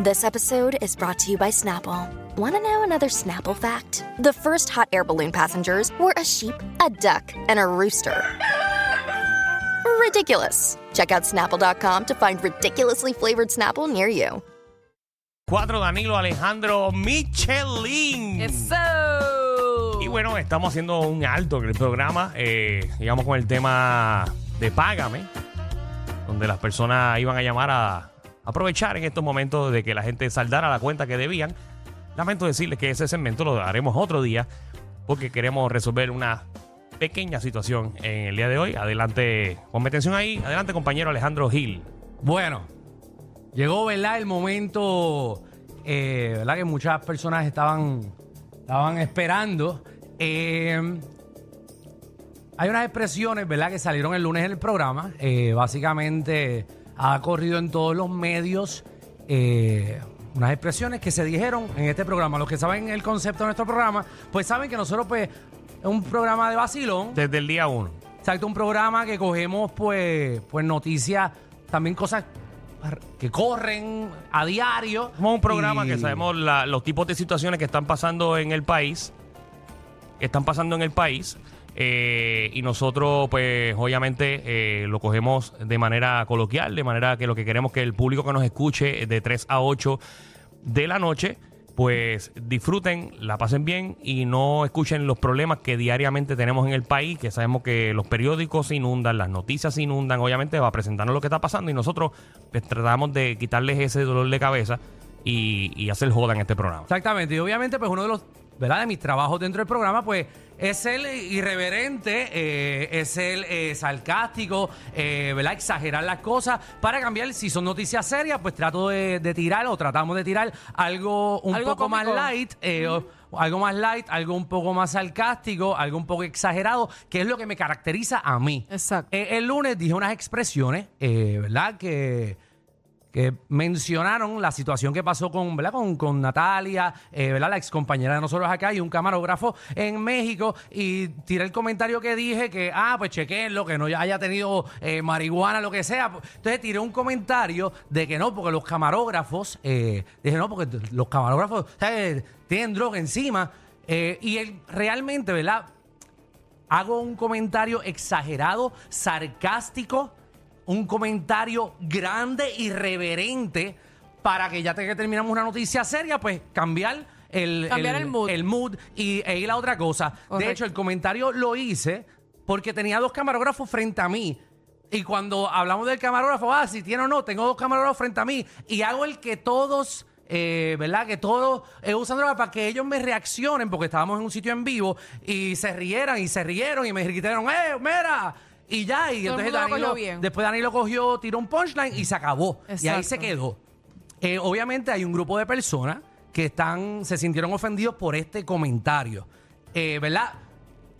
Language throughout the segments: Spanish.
This episode is brought to you by Snapple. Want to know another Snapple fact? The first hot air balloon passengers were a sheep, a duck, and a rooster. Ridiculous. Check out snapple.com to find ridiculously flavored Snapple near you. Cuatro, Danilo Alejandro Michelin. Eso. Y bueno, estamos haciendo un alto en el programa. Eh, llegamos con el tema de Págame, donde las personas iban a llamar a aprovechar en estos momentos de que la gente saldara la cuenta que debían. Lamento decirles que ese segmento lo haremos otro día porque queremos resolver una pequeña situación en el día de hoy. Adelante, ponme atención ahí. Adelante, compañero Alejandro Gil. Bueno, llegó, ¿verdad? El momento, eh, ¿verdad? Que muchas personas estaban, estaban esperando. Eh, hay unas expresiones, ¿verdad? Que salieron el lunes en el programa. Eh, básicamente ha corrido en todos los medios eh, unas expresiones que se dijeron en este programa. Los que saben el concepto de nuestro programa, pues saben que nosotros, pues, es un programa de vacilón. Desde el día uno. Exacto, un programa que cogemos, pues, pues noticias, también cosas que corren a diario. Somos un programa Y- que sabemos la- los tipos de situaciones que están pasando en el país, que están pasando en el país, eh, y nosotros, pues, obviamente, eh, lo cogemos de manera coloquial, de manera que lo que queremos que el público que nos escuche de 3 a 8 de la noche, pues disfruten, la pasen bien y no escuchen los problemas que diariamente tenemos en el país, que sabemos que los periódicos se inundan, las noticias se inundan, obviamente va a presentarnos lo que está pasando y nosotros pues, tratamos de quitarles ese dolor de cabeza y, y hacer joda en este programa. Exactamente, y obviamente, pues uno de los, ¿verdad? De mis trabajos dentro del programa, pues es el irreverente, eh, es el eh, sarcástico, eh, ¿verdad? Exagerar las cosas para cambiar. Si son noticias serias, pues trato de, de tirar o tratamos de tirar algo un Algo poco más light, eh, o algo más light, algo un poco más sarcástico, algo un poco exagerado, que es lo que me caracteriza a mí. Exacto. Eh, el lunes dije unas expresiones, eh, ¿verdad? Que que mencionaron la situación que pasó con, ¿verdad? con, con Natalia, eh, ¿verdad? la ex compañera de nosotros acá y un camarógrafo en México y tiré el comentario que dije que, ah, pues chequenlo, que no haya tenido eh, marihuana, lo que sea. Entonces tiré un comentario de que no, porque los camarógrafos, eh, dije no, porque los camarógrafos tienen droga encima eh, y él realmente, ¿verdad? hago un comentario exagerado, sarcástico, un comentario grande, irreverente, para que ya te- que terminamos una noticia seria, pues cambiar el, Cambiar el mood. el mood y, e ir a otra cosa. De hecho, el comentario lo hice porque tenía dos camarógrafos frente a mí. Y cuando hablamos del camarógrafo, ah, si tiene o no, tengo dos camarógrafos frente a mí. Y hago el que todos, eh, ¿verdad? Que todos eh, usan droga para que ellos me reaccionen, porque estábamos en un sitio en vivo y se rieran y se rieron y me gritaron, ¡eh, mira! Y ya, y Todo el entonces mundo lo Danilo, bien. después Danilo cogió, tiró un punchline y se acabó. Y ahí Exacto. se quedó. Eh, obviamente hay un grupo de personas que están, se sintieron ofendidos por este comentario. Eh, ¿Verdad?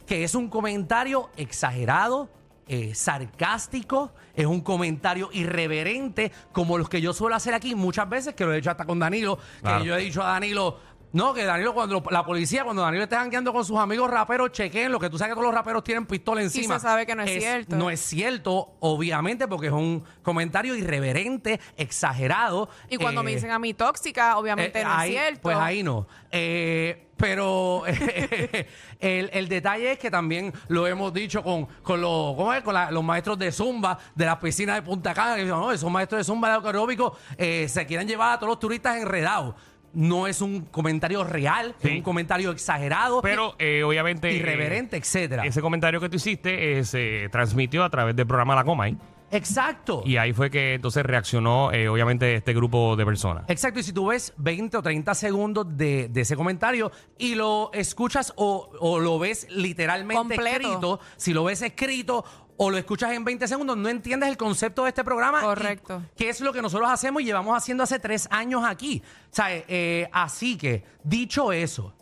Que es un comentario exagerado, eh, sarcástico, es un comentario irreverente, como los que yo suelo hacer aquí muchas veces, que lo he hecho hasta con Danilo, Claro. que yo he dicho a Danilo, no, que Danilo, cuando la policía, cuando Danilo esté jangueando con sus amigos raperos, chequen lo que tú sabes que todos los raperos tienen pistola encima. se sabe que no es cierto. No es cierto, obviamente, porque es un comentario irreverente, exagerado. Y cuando me eh, dicen a mí tóxica, obviamente eh, no ahí- es cierto. Pues ahí no. Eh, pero el, el detalle es que también lo hemos dicho con, con, los, ¿cómo es? con la- los maestros de Zumba de las piscinas de Punta Cana, que dicen, no, esos maestros de Zumba de aeróbico eh, se quieren llevar a todos los turistas enredados. No es un comentario real, Sí. es un comentario exagerado, Pero eh, obviamente... irreverente, eh, etcétera. ese comentario que tú hiciste eh, se transmitió a través del programa La Coma. ¿eh? Exacto. Y ahí fue que entonces reaccionó, eh, obviamente, este grupo de personas. Exacto, y si tú ves 20 o 30 segundos de, de ese comentario y lo escuchas o, o lo ves literalmente Completo. escrito, si lo ves escrito o lo escuchas en 20 segundos, no entiendes el concepto de este programa. y Correcto. Que es lo que nosotros hacemos y llevamos haciendo hace tres años aquí. O sea, eh, así que, dicho eso,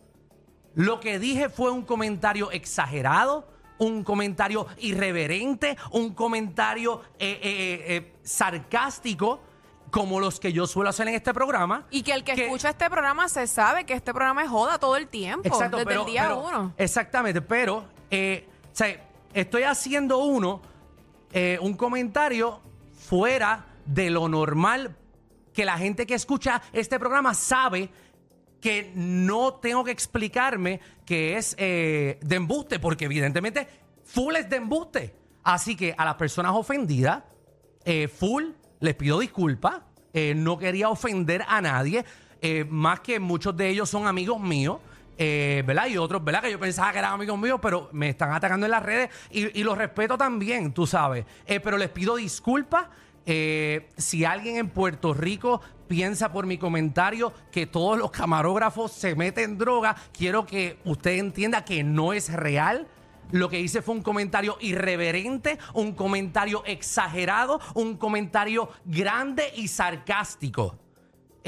lo que dije fue un comentario exagerado, un comentario irreverente, un comentario eh, eh, eh, sarcástico, como los que yo suelo hacer en este programa. Y que el que, escucha este programa se sabe que este programa es joda todo el tiempo. Exacto, desde pero- el día pero- uno. Exactamente, pero eh, o sea, estoy haciendo uno, eh, un comentario fuera de lo normal que la gente que escucha este programa sabe que no tengo que explicarme que es eh, de embuste, porque evidentemente full es de embuste. Así que a las personas ofendidas, eh, full les pido disculpas. No quería ofender a nadie, más que muchos de ellos son amigos míos. Eh, ¿Verdad? Y otros, ¿verdad? Que yo pensaba que eran amigos míos, pero me están atacando en las redes y, los respeto también, tú sabes. Eh, pero les pido disculpas. Eh, si alguien en Puerto Rico piensa por mi comentario que todos los camarógrafos se meten droga, quiero que usted entienda que no es real. Lo que hice fue un comentario irreverente, un comentario exagerado, un comentario grande y sarcástico.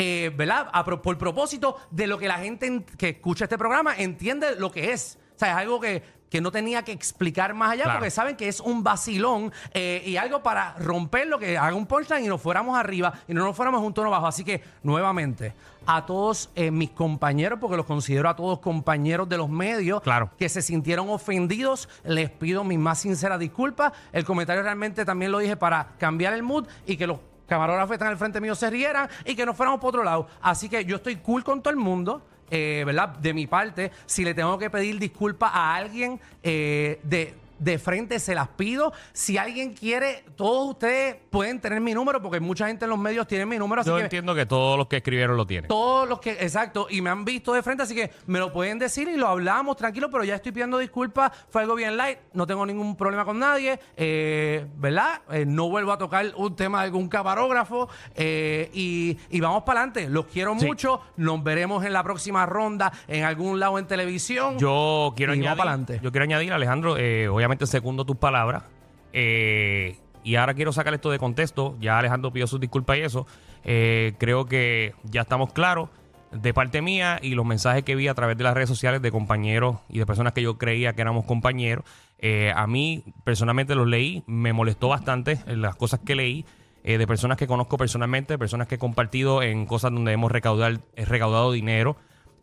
Eh, ¿Verdad? A pro- por propósito de lo que la gente en- que escucha este programa entiende lo que es. O sea, es algo que, que no tenía que explicar más allá Claro. porque saben que es un vacilón eh, y algo para romperlo, que haga un punchline y nos fuéramos arriba y no nos fuéramos un tono bajo. Así que, nuevamente, a todos eh, mis compañeros, porque los considero a todos compañeros de los medios, Claro. que se sintieron ofendidos, les pido mis más sinceras disculpas. El comentario realmente también lo dije para cambiar el mood y que los camarógrafos que están al frente mío se rieran y que nos fuéramos por otro lado. Así que yo estoy cool con todo el mundo. eh, ¿Verdad? De mi parte, si le tengo que pedir disculpas a alguien eh, de, de frente, se las pido. Si alguien quiere, todos ustedes pueden tener mi número, porque mucha gente en los medios tiene mi número. Así Yo que entiendo que todos los que escribieron lo tienen. todos los que, exacto, y me han visto de frente, así que me lo pueden decir y lo hablamos tranquilo, pero ya estoy pidiendo disculpas, fue algo bien light, no tengo ningún problema con nadie, eh, ¿verdad? Eh, no vuelvo a tocar un tema de algún camarógrafo eh, y, y vamos para adelante, los quiero Sí. mucho, nos veremos en la próxima ronda en algún lado en televisión. Yo quiero Y vamos añadir, pa'lante. yo quiero añadir, Alejandro, eh, obviamente segundo tus palabras. eh, y ahora quiero sacar esto de contexto. Ya Alejandro pidió sus disculpas y eso. Eh, creo que ya estamos claros de parte mía y los mensajes que vi a través de las redes sociales de compañeros y de personas que yo creía que éramos compañeros. eh, a mí personalmente los leí, me molestó bastante las cosas que leí. de personas que conozco personalmente, personas que he compartido en cosas donde hemos recaudar, recaudado dinero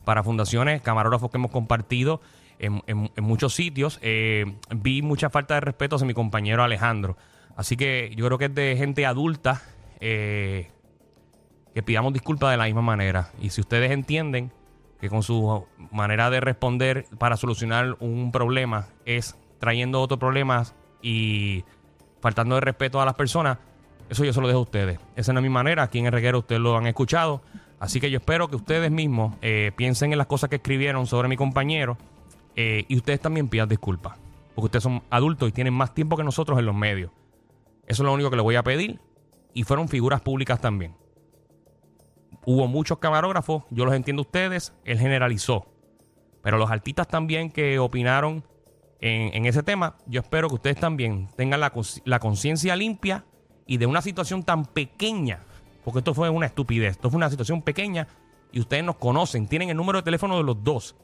para fundaciones, camarógrafos que hemos compartido en, muchos sitios. Eh, vi mucha falta de respeto hacia mi compañero Alejandro. Así que yo creo que es de gente adulta eh, que pidamos disculpas de la misma manera. Y si ustedes entienden que con su manera de responder para solucionar un problema es trayendo otros problemas y faltando de respeto a las personas, eso yo se lo dejo a ustedes. Esa no es mi manera. Aquí en el reguero ustedes lo han escuchado. Así que yo espero que ustedes mismos eh, piensen en las cosas que escribieron sobre mi compañero eh, y ustedes también pidan disculpas. Porque ustedes son adultos y tienen más tiempo que nosotros en los medios. Eso es lo único que les voy a pedir. Y fueron figuras públicas también. Hubo muchos camarógrafos, yo los entiendo a ustedes, él generalizó. Pero los artistas también que opinaron en, ese tema, yo espero que ustedes también tengan la, la conciencia limpia y de una situación tan pequeña, porque esto fue una estupidez, esto fue una situación pequeña y ustedes nos conocen, tienen el número de teléfono de los dos.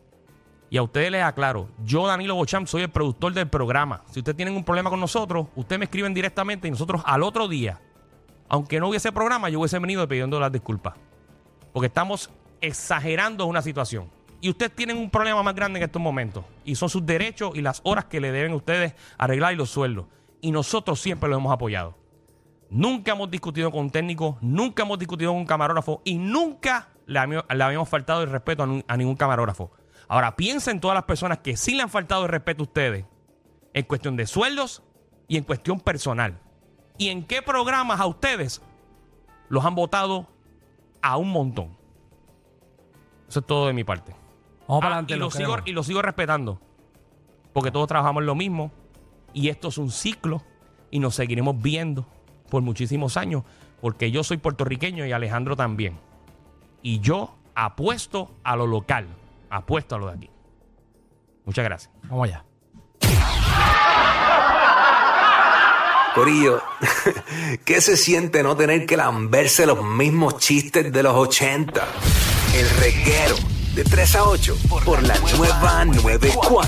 Y a ustedes les aclaro, yo Danilo Bocham soy el productor del programa. Si ustedes tienen un problema con nosotros, ustedes me escriben directamente y nosotros al otro día, aunque no hubiese programa, yo hubiese venido pidiendo las disculpas. Porque estamos exagerando una situación. Y ustedes tienen un problema más grande en estos momentos. Y son sus derechos y las horas que le deben ustedes arreglar y los sueldos. Y nosotros siempre los hemos apoyado. Nunca hemos discutido con un técnico, nunca hemos discutido con un camarógrafo y nunca le, habíamos- faltado el respeto a ningún camarógrafo. Ahora piensen en todas las personas que sí le han faltado el respeto a ustedes en cuestión de sueldos y en cuestión personal. ¿Y en qué programas a ustedes los han votado a un montón? Eso es todo de mi parte. Vamos para Ah, adelante. y, lo los sigo, y lo sigo respetando. Porque todos trabajamos en lo mismo. Y esto es un ciclo. Y nos seguiremos viendo por muchísimos años. Porque yo soy puertorriqueño y Alejandro también. Y yo apuesto a lo local. Apuesto a lo de aquí. Muchas gracias. Vamos allá. Corillo, ¿qué se siente no tener que lamberse los mismos chistes de los 80? El reguero de 3 a 8 por la nueva 94.